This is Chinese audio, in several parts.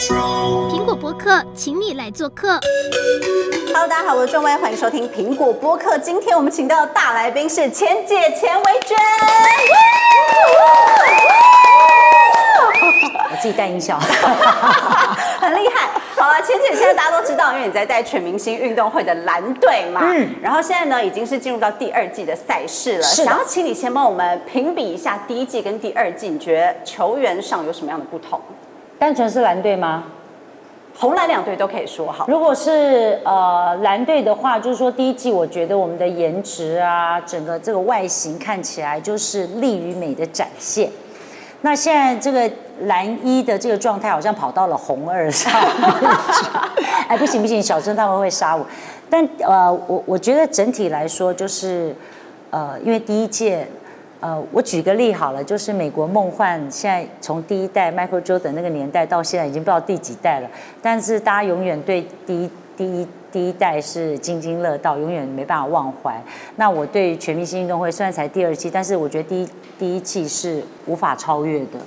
苹果播客，请你来做客。Hello，大家好，我是庄威，欢迎收听苹果播客。今天我们请到的大来宾是钱姐钱维娟。我自己带音效，很厉害。好了，钱姐现在大家都知道，因为你在带全明星运动会的蓝队嘛。嗯。然后现在呢，已经是进入到第二季的赛事了。是。想要请你先帮我们评比一下第一季跟第二季，你觉得球员上有什么样的不同？单纯是蓝队吗？红蓝两队都可以说好。如果是呃蓝队的话，就是说第一季我觉得我们的颜值啊，整个这个外形看起来就是力与美的展现。那现在这个蓝一的这个状态好像跑到了红二上。哎，不行不行，小祯他们会杀我。但呃，我我觉得整体来说就是呃，因为第一届。呃，我举个例好了，就是美国梦幻现在从第一代 Michael Jordan 那个年代到现在已经不知道第几代了，但是大家永远对第一第一第一代是津津乐道，永远没办法忘怀。那我对全明星运动会虽然才第二季，但是我觉得第一第一季是无法超越的。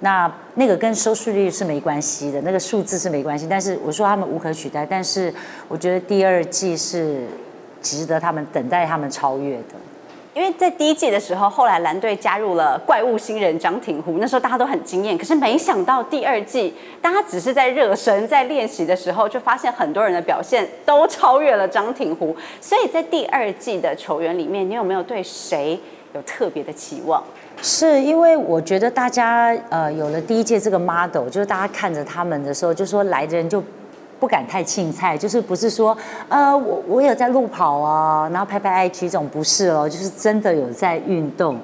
那那个跟收视率是没关系的，那个数字是没关系。但是我说他们无可取代，但是我觉得第二季是值得他们等待他们超越的。因为在第一季的时候，后来蓝队加入了怪物新人张庭湖，那时候大家都很惊艳。可是没想到第二季，大家只是在热身、在练习的时候，就发现很多人的表现都超越了张庭湖。所以在第二季的球员里面，你有没有对谁有特别的期望？是因为我觉得大家呃有了第一届这个 model，就是大家看着他们的时候，就说来的人就。不敢太青菜，就是不是说，呃，我我有在路跑啊，然后拍拍 IG 这种不是哦，就是真的有在运动，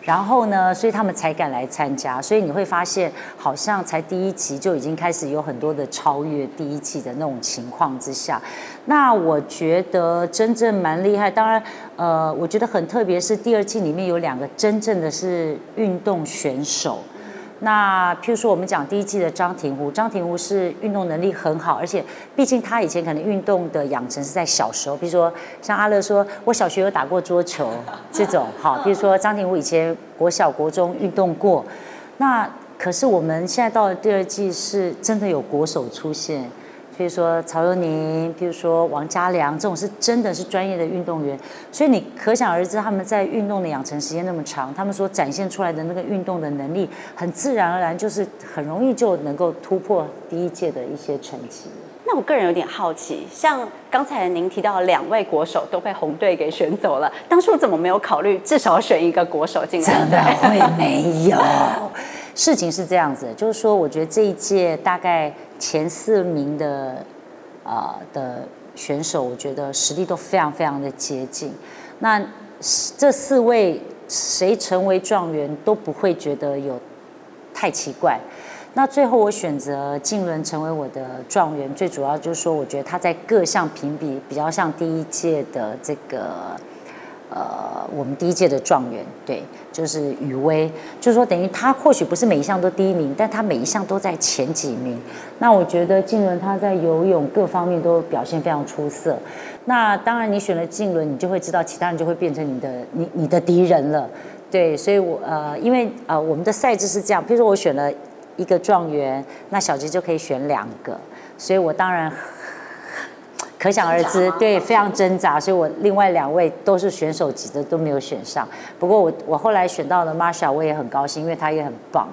然后呢，所以他们才敢来参加。所以你会发现，好像才第一期就已经开始有很多的超越第一季的那种情况之下。那我觉得真正蛮厉害，当然，呃，我觉得很特别是第二季里面有两个真正的是运动选手。那譬如说，我们讲第一季的张庭湖，张庭湖是运动能力很好，而且毕竟他以前可能运动的养成是在小时候，比如说像阿乐说，我小学有打过桌球 这种，好，比如说张庭湖以前国小国中运动过，那可是我们现在到了第二季，是真的有国手出现。比如说曹佑宁，譬如说王嘉良，这种是真的是专业的运动员，所以你可想而知他们在运动的养成时间那么长，他们所展现出来的那个运动的能力，很自然而然就是很容易就能够突破第一届的一些成绩。那我个人有点好奇，像刚才您提到两位国手都被红队给选走了，当初怎么没有考虑至少选一个国手进来？怎么会没有？事情是这样子，就是说，我觉得这一届大概前四名的、呃、的选手，我觉得实力都非常非常的接近。那这四位谁成为状元都不会觉得有太奇怪。那最后我选择静伦成为我的状元，最主要就是说，我觉得他在各项评比比较像第一届的这个。呃，我们第一届的状元，对，就是雨薇，就是说等于他或许不是每一项都第一名，但他每一项都在前几名。那我觉得静伦他在游泳各方面都表现非常出色。那当然，你选了静伦，你就会知道其他人就会变成你的你你的敌人了。对，所以我呃，因为呃，我们的赛制是这样，比如说我选了一个状元，那小杰就可以选两个，所以我当然。可想而知，对，非常挣扎，所以我另外两位都是选手级的都没有选上。不过我我后来选到了 Marsha，我也很高兴，因为她也很棒。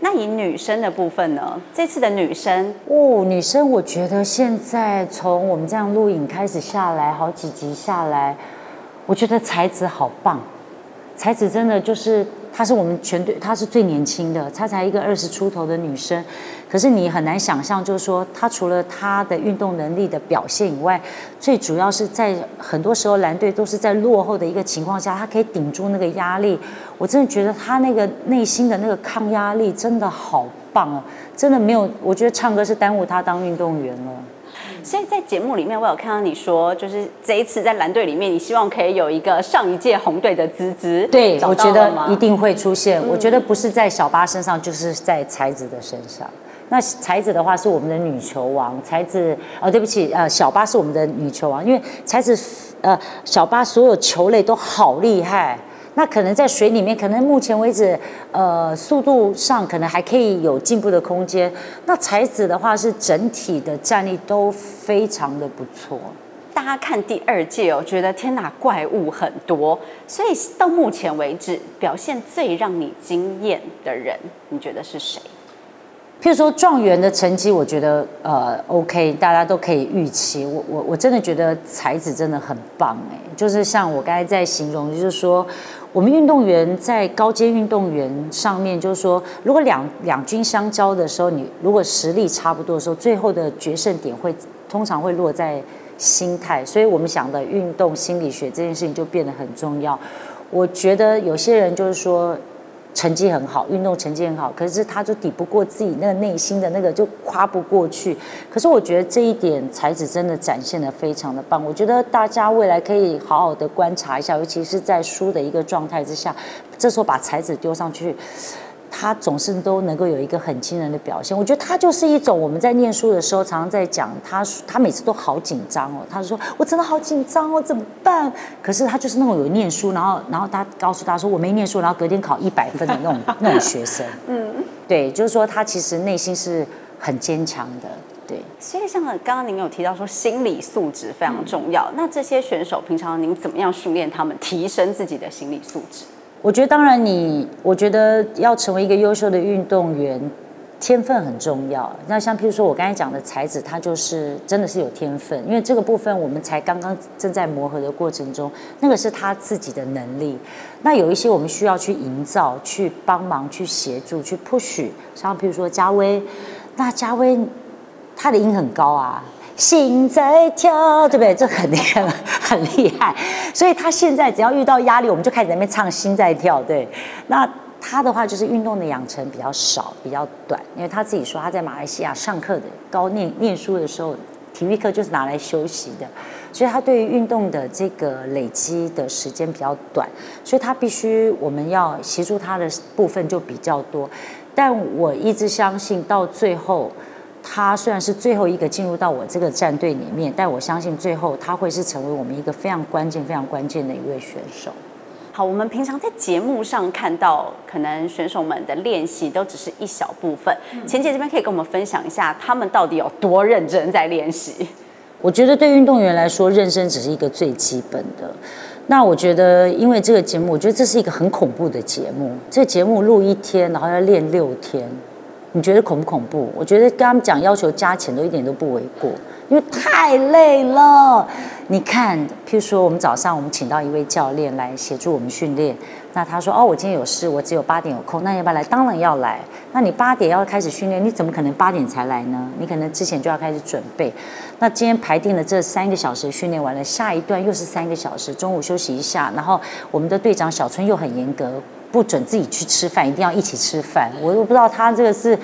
那以女生的部分呢？这次的女生哦，女生我觉得现在从我们这样录影开始下来，好几集下来，我觉得才子好棒，才子真的就是。她是我们全队，她是最年轻的，她才一个二十出头的女生，可是你很难想象，就是说她除了她的运动能力的表现以外，最主要是在很多时候蓝队都是在落后的一个情况下，她可以顶住那个压力。我真的觉得她那个内心的那个抗压力真的好棒啊！真的没有，我觉得唱歌是耽误她当运动员了。所以在节目里面，我有看到你说，就是这一次在蓝队里面，你希望可以有一个上一届红队的资质。对，我觉得一定会出现。嗯、我觉得不是在小八身上，就是在才子的身上。那才子的话是我们的女球王，才子哦，对不起，呃，小八是我们的女球王，因为才子呃小八所有球类都好厉害。那可能在水里面，可能目前为止，呃，速度上可能还可以有进步的空间。那才子的话是整体的战力都非常的不错。大家看第二届哦，觉得天哪，怪物很多。所以到目前为止，表现最让你惊艳的人，你觉得是谁？譬如说状元的成绩，我觉得呃 OK，大家都可以预期。我我我真的觉得才子真的很棒哎，就是像我刚才在形容，就是说。我们运动员在高阶运动员上面，就是说，如果两两军相交的时候，你如果实力差不多的时候，最后的决胜点会通常会落在心态，所以我们想的运动心理学这件事情就变得很重要。我觉得有些人就是说。成绩很好，运动成绩很好，可是他就抵不过自己那个内心的那个，就跨不过去。可是我觉得这一点才子真的展现的非常的棒。我觉得大家未来可以好好的观察一下，尤其是在输的一个状态之下，这时候把才子丢上去。他总是都能够有一个很惊人的表现，我觉得他就是一种我们在念书的时候常常在讲他，他每次都好紧张哦，他说我真的好紧张哦，怎么办？可是他就是那种有念书，然后然后他告诉他说我没念书，然后隔天考一百分的那种那种学生，嗯，对，就是说他其实内心是很坚强的，对。所以像刚刚您有提到说心理素质非常重要，嗯，那这些选手平常您怎么样训练他们提升自己的。心理素质？我觉得，当然你，我觉得要成为一个优秀的运动员，天分很重要。那像譬如说我刚才讲的才子，他就是真的是有天分，因为这个部分我们才刚刚正在磨合的过程中，那个是他自己的能力。那有一些我们需要去营造、去帮忙、去协助、去 push。像譬如说嘉威，那嘉威他的音很高啊。心在跳，对不对？这很厉害，很厉害。所以他现在只要遇到压力，我们就开始在那边唱《心在跳》。对，那他的话就是运动的养成比较少，比较短，因为他自己说他在马来西亚上课的高念念书的时候，体育课就是拿来休息的，所以他对于运动的这个累积的时间比较短，所以他必须我们要协助他的部分就比较多。但我一直相信到最后。他虽然是最后一个进入到我这个战队里面，但我相信最后他会是成为我们一个非常关键、非常关键的一位选手。好，我们平常在节目上看到，可能选手们的练习都只是一小部分。钱姐这边可以跟我们分享一下，他们到底有多认真在练习？我觉得对运动员来说，认真只是一个最基本的。那我觉得，因为这个节目，我觉得这是一个很恐怖的节目。这个节目录一天，然后要练六天。你觉得恐不恐怖？我觉得跟他们讲要求加钱都一点都不为过，因为太累了。你看，譬如说我们早上我们请到一位教练来协助我们训练，那他说哦，我今天有事，我只有八点有空，那要不要来？当然要来。那你八点要开始训练，你怎么可能八点才来呢？你可能之前就要开始准备。那今天排定了这三个小时训练完了，下一段又是三个小时，中午休息一下，然后我们的队长小春又很严格。不准自己去吃饭，一定要一起吃饭。我都不知道他这个是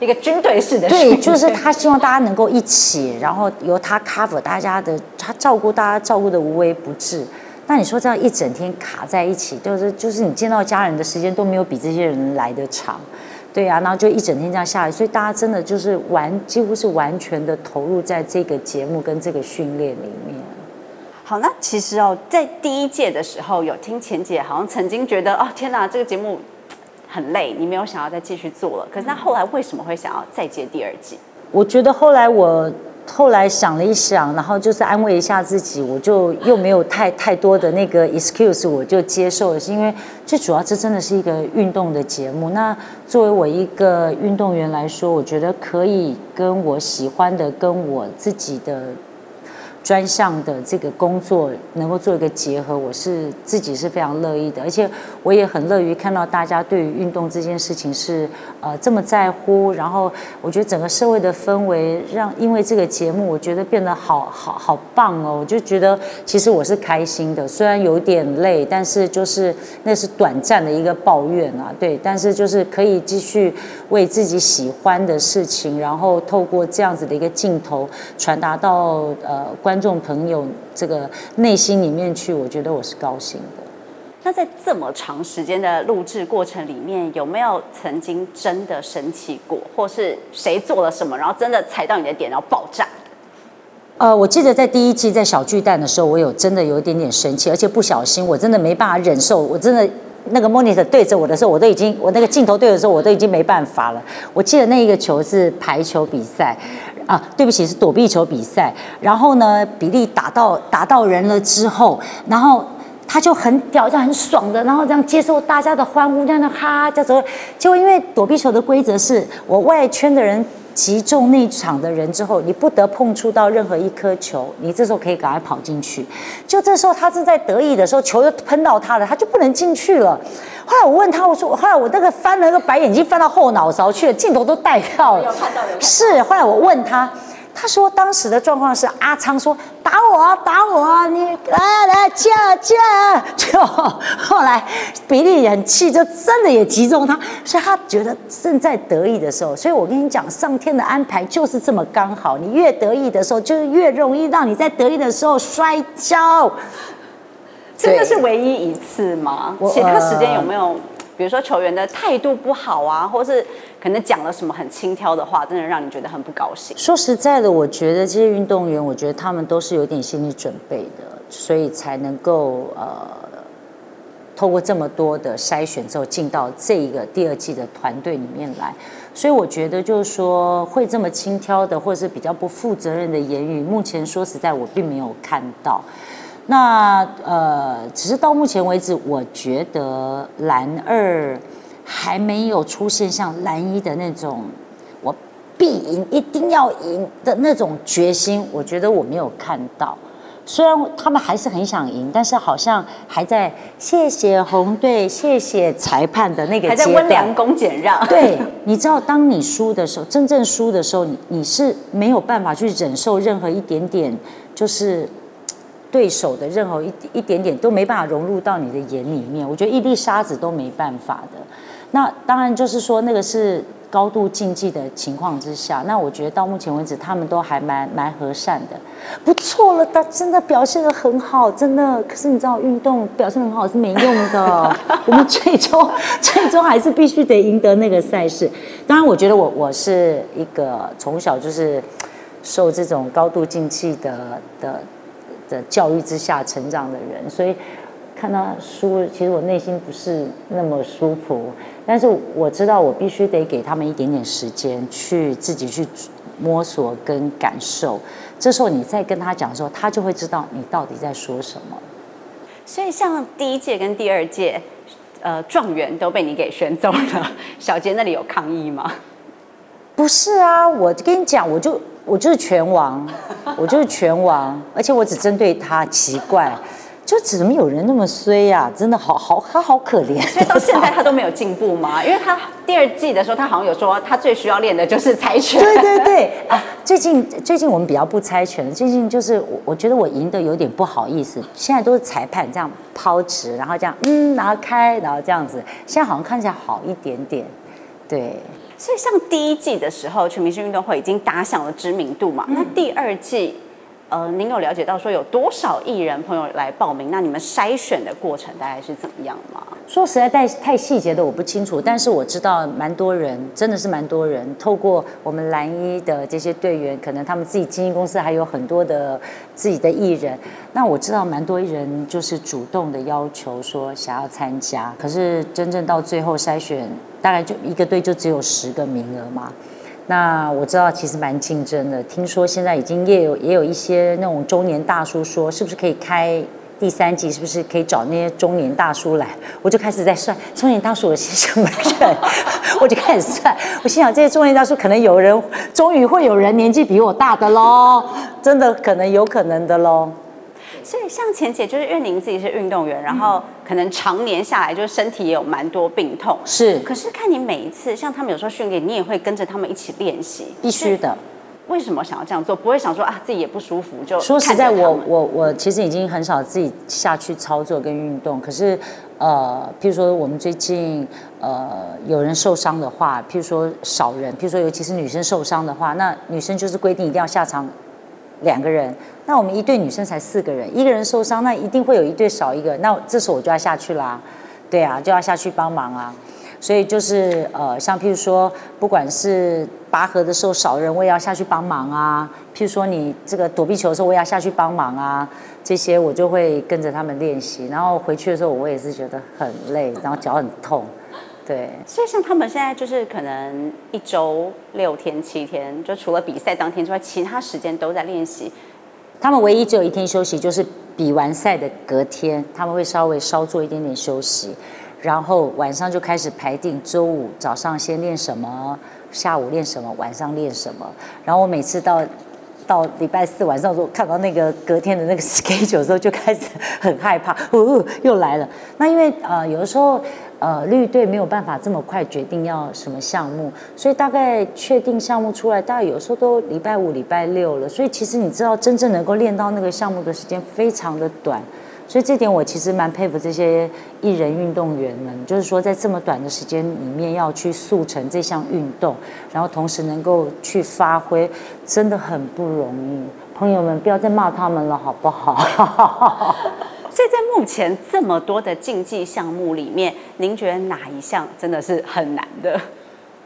一个军队式的，对，就是他希望大家能够一起，然后由他 cover 大家的，他照顾大家，照顾的无微不至。那你说这样一整天卡在一起，就是就是你见到家人的时间都没有比这些人来的长，对啊，然后就一整天这样下来，所以大家真的就是完，几乎是完全的投入在这个节目跟这个训练里面。好，那其实哦，在第一届的时候，有听钱姐好像曾经觉得，哦，天哪，这个节目很累，你没有想要再继续做了。可是那后来为什么会想要再接第二季？我觉得后来我后来想了一想，然后就是安慰一下自己，我就又没有太太多的那个 excuse，我就接受了，是因为最主要这真的是一个运动的节目。那作为我一个运动员来说，我觉得可以跟我喜欢的，跟我自己的。专项的这个工作能够做一个结合，我是自己是非常乐意的，而且我也很乐于看到大家对于运动这件事情是呃这么在乎。然后我觉得整个社会的氛围让因为这个节目，我觉得变得好好好棒哦！我就觉得其实我是开心的，虽然有点累，但是就是那是短暂的一个抱怨啊，对，但是就是可以继续为自己喜欢的事情，然后透过这样子的一个镜头传达到呃观。观众朋友，这个内心里面去，我觉得我是高兴的。那在这么长时间的录制过程里面，有没有曾经真的生气过，或是谁做了什么，然后真的踩到你的点，然后爆炸？呃，我记得在第一季在小巨蛋的时候，我有真的有一点点生气，而且不小心，我真的没办法忍受，我真的那个 monitor 对着我的时候，我都已经我那个镜头对的时候，我都已经没办法了。我记得那一个球是排球比赛，啊，对不起，是躲避球比赛。然后呢，比利打到打到人了之后，然后他就很屌，这样很爽的，然后这样接受大家的欢呼，这样的哈这样子。结果因为躲避球的规则是我外圈的人。击中那场的人之后，你不得碰触到任何一颗球，你这时候可以赶快跑进去。就这时候他正在得意的时候，球又喷到他了，他就不能进去了。后来我问他，我说，后来我那个翻了个白眼睛翻到后脑勺去了，镜头都带到了。是，后来我问他。他说当时的状况是阿昌说打我啊打我啊你来来架架，就后来比利也很气，就真的也击中他，所以他觉得正在得意的时候，所以我跟你讲，上天的安排就是这么刚好，你越得意的时候，就是越容易让你在得意的时候摔跤。这个是唯一一次吗？其他时间有没有？比如说球员的态度不好啊，或是可能讲了什么很轻佻的话，真的让你觉得很不高兴。说实在的，我觉得这些运动员，我觉得他们都是有点心理准备的，所以才能够呃，透过这么多的筛选之后进到这一个第二季的团队里面来。所以我觉得就是说会这么轻佻的，或者是比较不负责任的言语，目前说实在我并没有看到。那呃，只是到目前为止，我觉得蓝二还没有出现像蓝一的那种我必赢、一定要赢的那种决心。我觉得我没有看到，虽然他们还是很想赢，但是好像还在谢谢红队、谢谢裁判的那个还在温良恭俭让。对，你知道，当你输的时候，真正输的时候，你你是没有办法去忍受任何一点点，就是。对手的任何一一点点都没办法融入到你的眼里面，我觉得一粒沙子都没办法的。那当然就是说，那个是高度竞技的情况之下。那我觉得到目前为止，他们都还蛮蛮和善的，不错了，他真的表现的很好，真的。可是你知道，运动表现很好是没用的，我们最终最终还是必须得赢得那个赛事。当然，我觉得我我是一个从小就是受这种高度竞技的的。的教育之下成长的人，所以看他输，其实我内心不是那么舒服。但是我知道，我必须得给他们一点点时间，去自己去摸索跟感受。这时候你再跟他讲的时候，他就会知道你到底在说什么。所以，像第一届跟第二届，呃，状元都被你给选走了。小杰那里有抗议吗？不是啊，我跟你讲，我就。我就是拳王，我就是拳王，而且我只针对他。奇怪，就怎么有人那么衰呀、啊？真的好好，他好可怜。所以到现在他都没有进步吗？因为他第二季的时候，他好像有说他最需要练的就是猜拳。对对对 啊！最近最近我们比较不猜拳，最近就是我我觉得我赢得有点不好意思。现在都是裁判这样抛直，然后这样嗯，然后开，然后这样子。现在好像看起来好一点点，对。所以，像第一季的时候，全明星运动会已经打响了知名度嘛。嗯、那第二季，呃，您有了解到说有多少艺人朋友来报名？那你们筛选的过程大概是怎么样吗？说实在，太太细节的我不清楚，但是我知道蛮多人，真的是蛮多人，透过我们蓝一的这些队员，可能他们自己经纪公司还有很多的自己的艺人。那我知道蛮多艺人就是主动的要求说想要参加，可是真正到最后筛选。大概就一个队就只有十个名额嘛，那我知道其实蛮竞争的。听说现在已经也有也有一些那种中年大叔说，是不是可以开第三季？是不是可以找那些中年大叔来？我就开始在算中年大叔有些什么人，我就开始算。我心想这些中年大叔可能有人终于会有人年纪比我大的喽，真的可能有可能的喽。所以像钱姐，就是因为您自己是运动员，然后可能常年下来，就是身体也有蛮多病痛。是。可是看你每一次，像他们有时候训练，你也会跟着他们一起练习。必须的。为什么想要这样做？不会想说啊，自己也不舒服就。说实在，我我我其实已经很少自己下去操作跟运动。可是呃，譬如说我们最近呃有人受伤的话，譬如说少人，譬如说尤其是女生受伤的话，那女生就是规定一定要下场两个人。那我们一队女生才四个人，一个人受伤，那一定会有一队少一个。那这时候我就要下去啦，对啊，就要下去帮忙啊。所以就是呃，像譬如说，不管是拔河的时候少人，我也要下去帮忙啊。譬如说你这个躲避球的时候，我也要下去帮忙啊。这些我就会跟着他们练习。然后回去的时候，我也是觉得很累，然后脚很痛。对。所以像他们现在就是可能一周六天七天，就除了比赛当天之外，其他时间都在练习。他们唯一只有一天休息，就是比完赛的隔天，他们会稍微稍做一点点休息。然后晚上就开始排定，周五早上先练什么，下午练什么，晚上练什么。然后我每次到到礼拜四晚上的时候，看到那个隔天的那个 schedule 的时候，就开始很害怕，哦，又来了。那因为呃有的时候呃绿队没有办法这么快决定要什么项目，所以大概确定项目出来，大概有时候都礼拜五、礼拜六了。所以其实你知道，真正能够练到那个项目的时间非常的短。所以这点我其实蛮佩服这些艺人运动员们，就是说在这么短的时间里面要去速成这项运动，然后同时能够去发挥，真的很不容易。朋友们不要再骂他们了，好不好？所以在目前这么多的竞技项目里面，您觉得哪一项真的是很难的？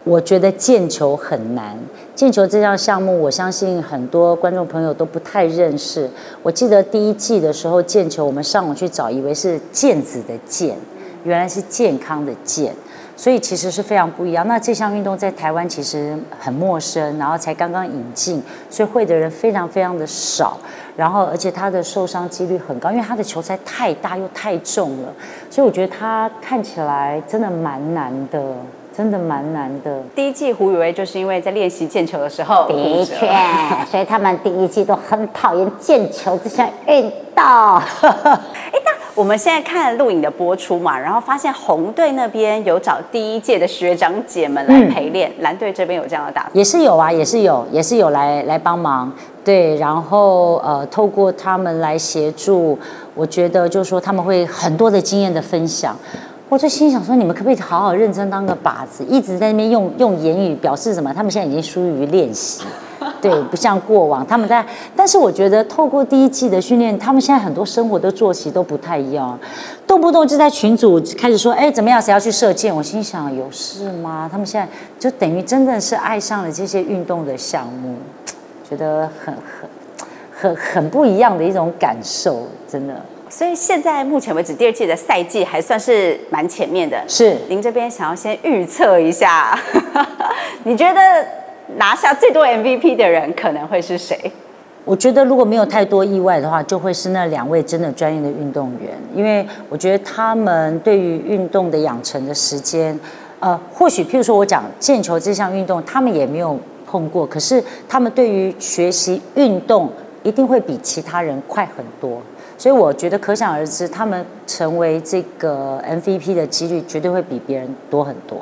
我觉得毽球很难，毽球这项项目，我相信很多观众朋友都不太认识。我记得第一季的时候，毽球我们上网去找，以为是毽子的毽，原来是健康的健，所以其实是非常不一样。那这项运动在台湾其实很陌生，然后才刚刚引进，所以会的人非常非常的少。然后而且它的受伤几率很高，因为它的球材太大又太重了，所以我觉得它看起来真的蛮难的。真的蛮难的。第一季胡宇威就是因为在练习毽球的时候，的确，所以他们第一季都很讨厌毽球这项运动。哎，那我们现在看录影的播出嘛，然后发现红队那边有找第一届的学长姐们来陪练，嗯、蓝队这边有这样的打算？也是有啊，也是有，也是有来来帮忙。对，然后呃，透过他们来协助，我觉得就是说他们会很多的经验的分享。我就心想说，你们可不可以好好认真当个靶子，一直在那边用用言语表示什么？他们现在已经疏于练习，对，不像过往他们在。但是我觉得透过第一季的训练，他们现在很多生活的作息都不太一样，动不动就在群组开始说，哎，怎么样？谁要去射箭？我心想，有事吗？他们现在就等于真的是爱上了这些运动的项目，觉得很很很很不一样的一种感受，真的。所以现在目前为止，第二季的赛季还算是蛮前面的。是，您这边想要先预测一下，你觉得拿下最多 MVP 的人可能会是谁？我觉得如果没有太多意外的话，就会是那两位真的专业的运动员，因为我觉得他们对于运动的养成的时间，呃，或许譬如说我讲毽球这项运动，他们也没有碰过，可是他们对于学习运动一定会比其他人快很多。所以我觉得可想而知，他们成为这个 MVP 的几率绝对会比别人多很多。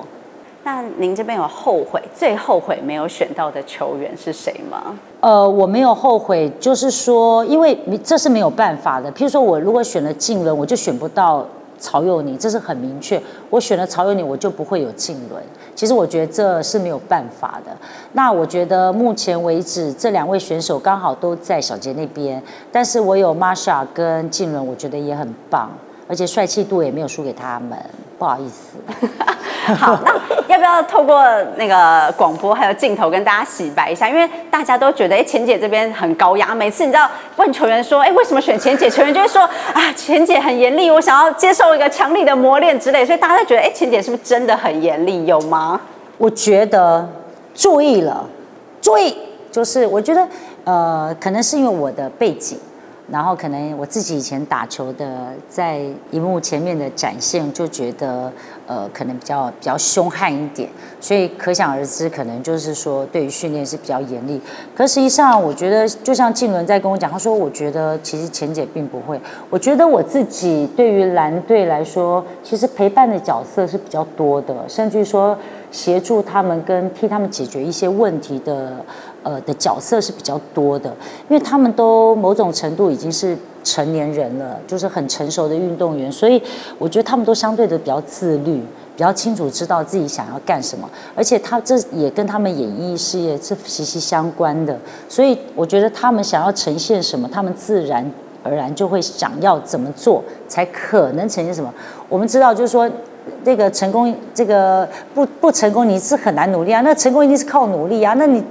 那您这边有后悔，最后悔没有选到的球员是谁吗？呃，我没有后悔，就是说，因为这是没有办法的。譬如说，我如果选了静雯，我就选不到。曹佑宁，这是很明确。我选了曹佑宁，我就不会有静伦。其实我觉得这是没有办法的。那我觉得目前为止，这两位选手刚好都在小杰那边，但是我有 Masha 跟静伦，我觉得也很棒，而且帅气度也没有输给他们。不好意思。好，那要不要透过那个广播还有镜头跟大家洗白一下？因为大家都觉得，哎，钱姐这边很高压。每次你知道问球员说，哎，为什么选钱姐？球员就会说，啊，钱姐很严厉，我想要接受一个强力的磨练之类。所以大家都觉得，哎，钱姐是不是真的很严厉？有吗？我觉得注意了，注意，就是我觉得，呃，可能是因为我的背景。然后可能我自己以前打球的，在荧幕前面的展现，就觉得呃，可能比较比较凶悍一点，所以可想而知，可能就是说对于训练是比较严厉。可实际上，我觉得就像静伦在跟我讲，他说，我觉得其实钱姐并不会。我觉得我自己对于蓝队来说，其实陪伴的角色是比较多的，甚至于说协助他们跟替他们解决一些问题的。呃的角色是比较多的，因为他们都某种程度已经是成年人了，就是很成熟的运动员，所以我觉得他们都相对的比较自律，比较清楚知道自己想要干什么，而且他这也跟他们演艺事业是息息相关的，所以我觉得他们想要呈现什么，他们自然而然就会想要怎么做才可能呈现什么。我们知道，就是说。这个成功，这个不不成功，你是很难努力啊。那成功一定是靠努力啊。那你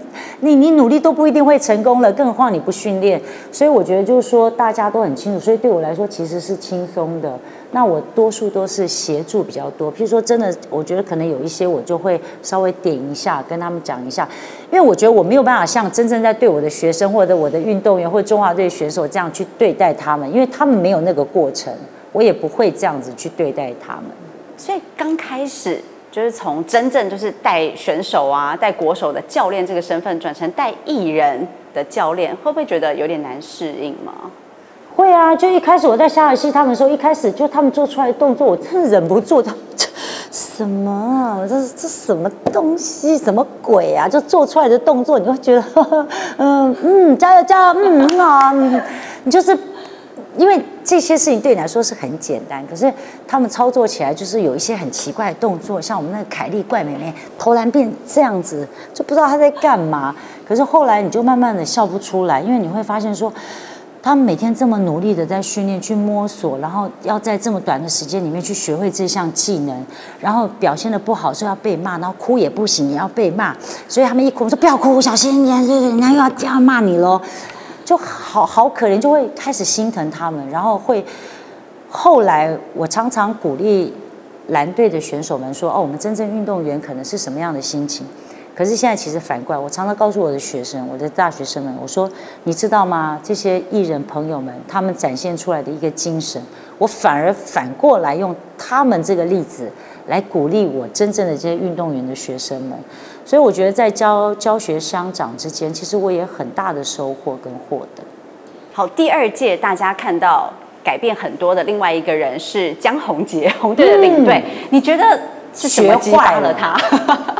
你你努力都不一定会成功了，更何况你不训练。所以我觉得就是说大家都很清楚，所以对我来说其实是轻松的。那我多数都是协助比较多，譬如说真的，我觉得可能有一些我就会稍微点一下，跟他们讲一下，因为我觉得我没有办法像真正在对我的学生或者我的运动员或中华队选手这样去对待他们，因为他们没有那个过程，我也不会这样子去对待他们。所以刚开始就是从真正就是带选手啊、带国手的教练这个身份，转成带艺人的教练，会不会觉得有点难适应吗？会啊，就一开始我在夏尔西他们说，一开始就他们做出来的动作，我真的忍不住，他这什么啊？这是这什么东西？什么鬼啊？就做出来的动作，你会觉得，呵呵 嗯嗯，加油加油，嗯很好啊，你就是因为这些事情对你来说是很简单，可是他们操作起来就是有一些很奇怪的动作，像我们那个凯丽怪美眉投篮变这样子，就不知道她在干嘛。可是后来你就慢慢的笑不出来，因为你会发现说。他们每天这么努力的在训练、去摸索，然后要在这么短的时间里面去学会这项技能，然后表现的不好是要被骂，然后哭也不行，也要被骂。所以他们一哭，我说不要哭，小心人家人家又要这样骂你喽，就好好可怜，就会开始心疼他们，然后会后来我常常鼓励蓝队的选手们说：“哦，我们真正运动员可能是什么样的心情？”可是现在其实反过来，我常常告诉我的学生，我的大学生们，我说，你知道吗？这些艺人朋友们，他们展现出来的一个精神，我反而反过来用他们这个例子来鼓励我真正的这些运动员的学生们。所以我觉得在教教学相长之间，其实我也很大的收获跟获得。好，第二届大家看到改变很多的另外一个人是江宏杰，红队的领队，嗯、你觉得？是学坏了他，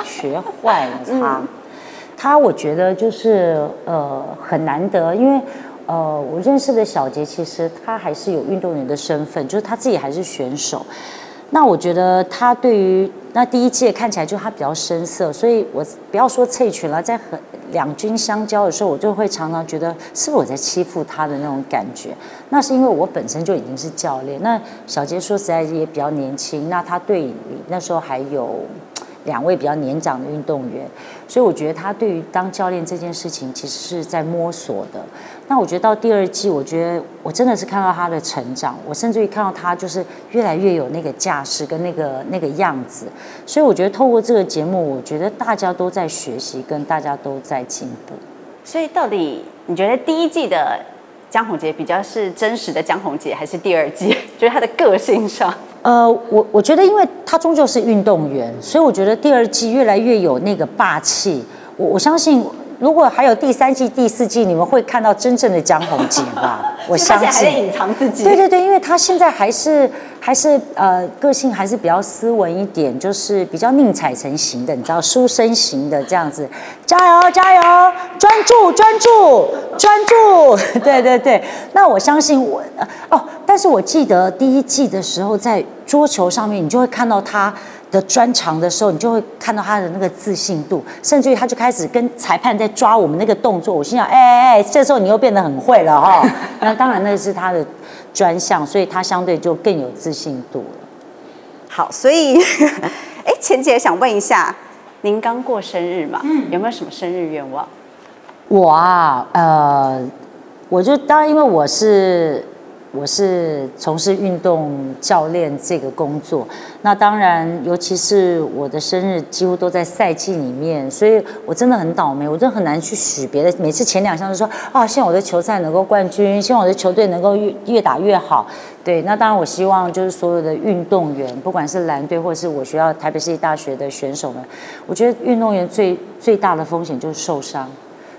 学坏了他，他我觉得就是呃很难得，因为呃我认识的小杰其实他还是有运动员的身份，就是他自己还是选手。那我觉得他对于那第一届看起来就他比较深色，所以我不要说萃群了，在和两军相交的时候，我就会常常觉得是不是我在欺负他的那种感觉。那是因为我本身就已经是教练，那小杰说实在也比较年轻，那他对你那时候还有。两位比较年长的运动员，所以我觉得他对于当教练这件事情其实是在摸索的。那我觉得到第二季，我觉得我真的是看到他的成长，我甚至于看到他就是越来越有那个架势跟那个那个样子。所以我觉得透过这个节目，我觉得大家都在学习，跟大家都在进步。所以到底你觉得第一季的江宏杰比较是真实的江宏杰，还是第二季 就是他的个性上？呃，我我觉得，因为他终究是运动员，所以我觉得第二季越来越有那个霸气。我我相信，如果还有第三季、第四季，你们会看到真正的江宏杰吧？我相信。还在隐藏自己。对对对，因为他现在还是还是呃，个性还是比较斯文一点，就是比较宁采臣型的，你知道，书生型的这样子。加油加油，专注专注专注。对对对，那我相信我哦，但是我记得第一季的时候在。桌球上面，你就会看到他的专长的时候，你就会看到他的那个自信度，甚至于他就开始跟裁判在抓我们那个动作。我心想，哎哎哎，这时候你又变得很会了哈、哦。那当然那是他的专项，所以他相对就更有自信度了。好，所以，哎，钱姐想问一下，您刚过生日嘛？嗯，有没有什么生日愿望？我啊，呃，我就当然因为我是。我是从事运动教练这个工作，那当然，尤其是我的生日几乎都在赛季里面，所以我真的很倒霉，我真的很难去许别的。每次前两项都说啊，希望我的球赛能够冠军，希望我的球队能够越越打越好。对，那当然，我希望就是所有的运动员，不管是蓝队或是我学校台北市立大学的选手们，我觉得运动员最最大的风险就是受伤。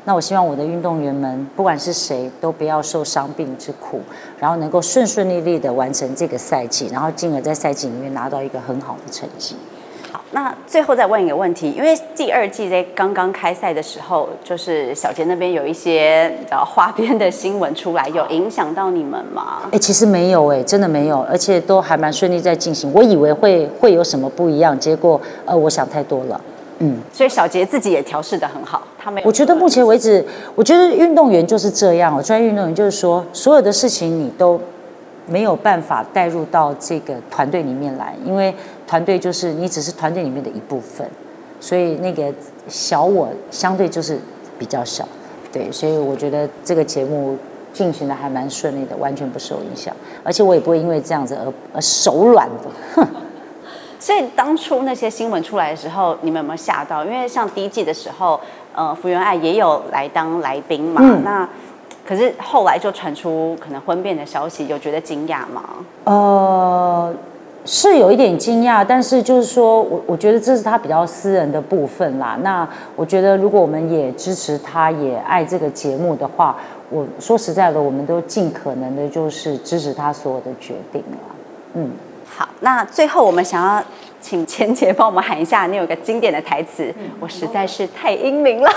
那我希望我的运动员们，不管是谁，都不要受伤病之苦，然后能够顺顺利利的完成这个赛季，然后进而在赛季里面拿到一个很好的成绩。好，那最后再问一个问题，因为第二季在刚刚开赛的时候，就是小杰那边有一些比较花边的新闻出来，有影响到你们吗？哎，其实没有，哎，真的没有，而且都还蛮顺利在进行。我以为会会有什么不一样，结果呃，我想太多了。嗯，所以小杰自己也调试的很好，我觉得目前为止，我觉得运动员就是这样。我专业运动员就是说，所有的事情你都没有办法带入到这个团队里面来，因为团队就是你只是团队里面的一部分，所以那个小我相对就是比较小，对，所以我觉得这个节目进行的还蛮顺利的，完全不受影响，而且我也不会因为这样子而而手软的，哼。所以当初那些新闻出来的时候，你们有没有吓到？因为像第一季的时候，呃，福原爱也有来当来宾嘛，嗯、那。可是后来就传出可能婚变的消息，有觉得惊讶吗？呃，是有一点惊讶，但是就是说我我觉得这是他比较私人的部分啦。那我觉得如果我们也支持他，也爱这个节目的话，我说实在的，我们都尽可能的就是支持他所有的决定了。嗯，好，那最后我们想要请钱姐帮我们喊一下，你有个经典的台词，嗯、我实在是太英明了。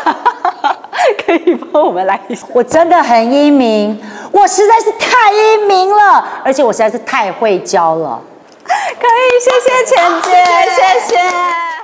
可以帮我们来一下？我真的很英明，我实在是太英明了，而且我实在是太会教了。可以，谢谢钱姐，谢谢。谢谢